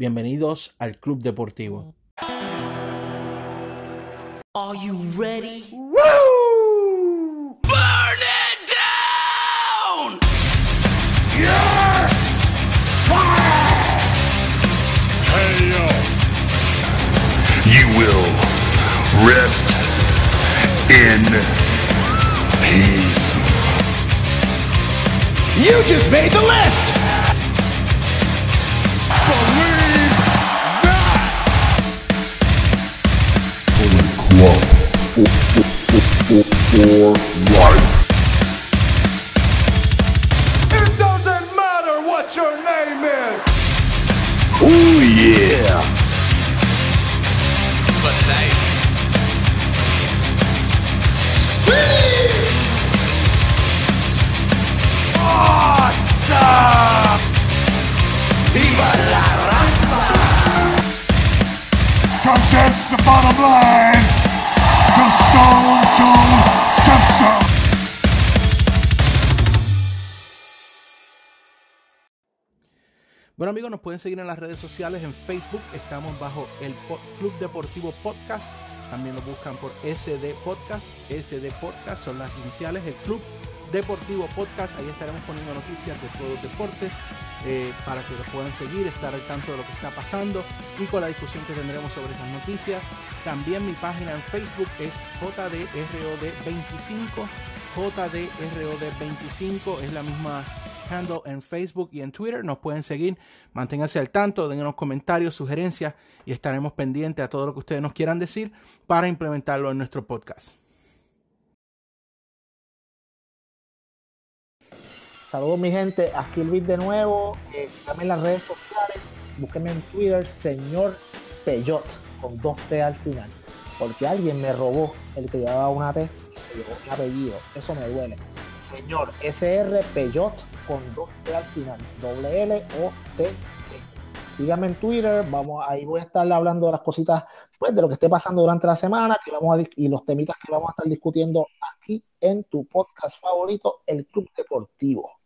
Bienvenidos al Club Deportivo. Are you ready? Woo! Burn it down! You're fired! Hail! You will rest in peace. You just made the list! Bullet for, for, for, for, for life. It doesn't matter what your name is! Oh yeah! For life. Awesome! ¡Viva la raza! Cause that's the bottom line. Bueno amigos, nos pueden seguir en las redes sociales, en Facebook estamos bajo el Club Deportivo Podcast, también nos buscan por SD Podcast, SD Podcast son las iniciales, el Club Deportivo Podcast, ahí estaremos poniendo noticias de todos los deportes eh, para que los puedan seguir, estar al tanto de lo que está pasando y con la discusión que tendremos sobre esas noticias. También mi página en Facebook es JDROD25, JDROD25 es la misma en Facebook y en Twitter. Nos pueden seguir, manténganse al tanto, dennos comentarios, sugerencias y estaremos pendientes a todo lo que ustedes nos quieran decir para implementarlo en nuestro podcast. Saludos mi gente, aquí Luis de nuevo, eh, síganme en las redes sociales, búsquenme en Twitter, señor Peyot, con dos T al final, porque alguien me robó el que llevaba una T y se llevó mi apellido, eso me duele. Señor SR Peyot con dos T al final, doble L O T T. Síganme en Twitter, vamos, ahí voy a estar hablando de las cositas, pues de lo que esté pasando durante la semana y los temitas que vamos a estar discutiendo aquí en tu podcast favorito, el Club Deportivo.